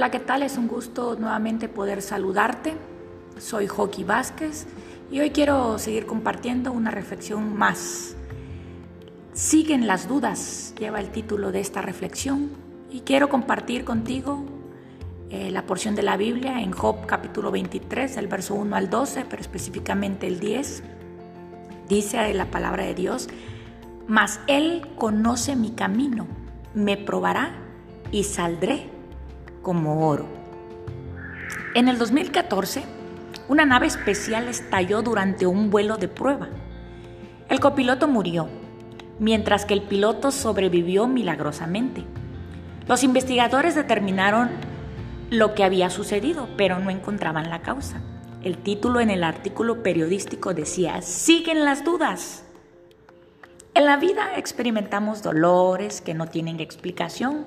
Hola, ¿qué tal? Es un gusto nuevamente poder saludarte. Soy Joaquín Vázquez y hoy quiero seguir compartiendo una reflexión más. Siguen las dudas, lleva el título de esta reflexión y quiero compartir contigo eh, la porción de la Biblia en Job capítulo 23, del verso 1 al 12, pero específicamente el 10. Dice la palabra de Dios, mas Él conoce mi camino, me probará y saldré como oro. En el 2014, una nave especial estalló durante un vuelo de prueba. El copiloto murió, mientras que el piloto sobrevivió milagrosamente. Los investigadores determinaron lo que había sucedido, pero no encontraban la causa. El título en el artículo periodístico decía, siguen las dudas. En la vida experimentamos dolores que no tienen explicación,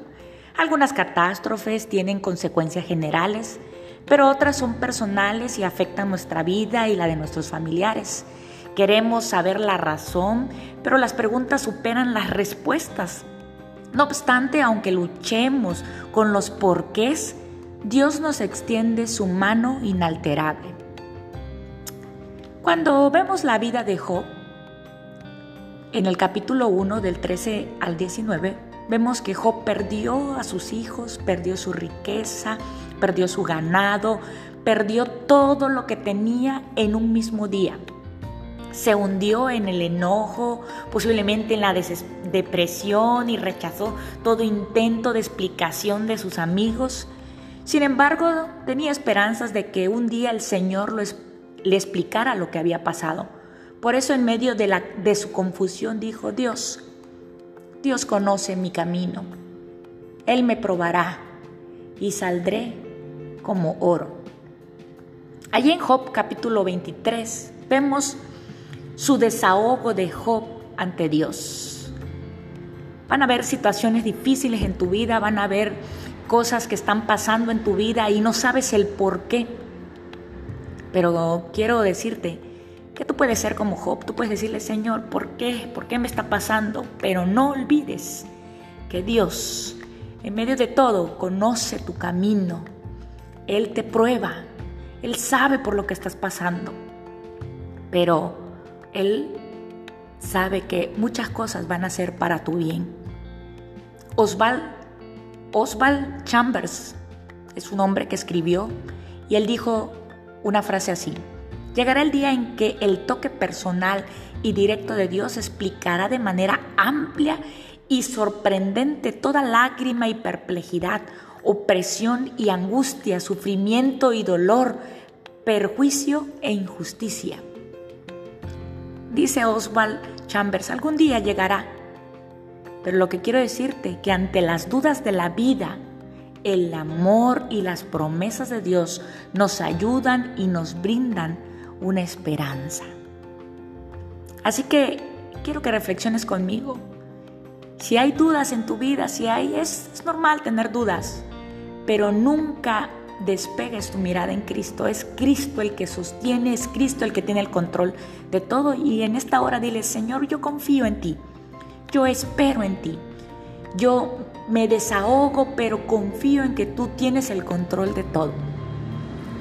algunas catástrofes tienen consecuencias generales, pero otras son personales y afectan nuestra vida y la de nuestros familiares. Queremos saber la razón, pero las preguntas superan las respuestas. No obstante, aunque luchemos con los porqués, Dios nos extiende su mano inalterable. Cuando vemos la vida de Job, en el capítulo 1 del 13 al 19, Vemos que Job perdió a sus hijos, perdió su riqueza, perdió su ganado, perdió todo lo que tenía en un mismo día. Se hundió en el enojo, posiblemente en la depresión y rechazó todo intento de explicación de sus amigos. Sin embargo, tenía esperanzas de que un día el Señor le explicara lo que había pasado. Por eso en medio de, la, de su confusión dijo, Dios, Dios conoce mi camino. Él me probará y saldré como oro. Allí en Job capítulo 23 vemos su desahogo de Job ante Dios. Van a haber situaciones difíciles en tu vida, van a haber cosas que están pasando en tu vida y no sabes el por qué. Pero quiero decirte, tú puedes ser como Job, tú puedes decirle, Señor, ¿por qué? ¿Por qué me está pasando? Pero no olvides que Dios, en medio de todo, conoce tu camino. Él te prueba, Él sabe por lo que estás pasando, pero Él sabe que muchas cosas van a ser para tu bien. Oswald, Oswald Chambers es un hombre que escribió y él dijo una frase así. Llegará el día en que el toque personal y directo de Dios explicará de manera amplia y sorprendente toda lágrima y perplejidad, opresión y angustia, sufrimiento y dolor, perjuicio e injusticia. Dice Oswald Chambers, algún día llegará. Pero lo que quiero decirte, que ante las dudas de la vida, el amor y las promesas de Dios nos ayudan y nos brindan una esperanza. Así que quiero que reflexiones conmigo. Si hay dudas en tu vida, si hay, es, normal tener dudas, pero nunca despegues tu mirada en Cristo. Es Cristo el que sostiene, es Cristo el que tiene el control de todo. Y en esta hora dile, Señor, yo confío en ti, yo espero en ti, yo me desahogo, pero confío en que tú tienes el control de todo.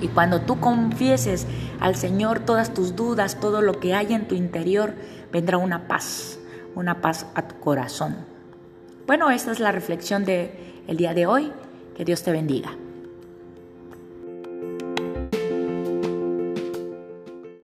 Y cuando tú confieses al Señor todas tus dudas, todo lo que hay en tu interior, vendrá una paz, una paz a tu corazón. Bueno, esta es la reflexión del el día de hoy. Que Dios te bendiga.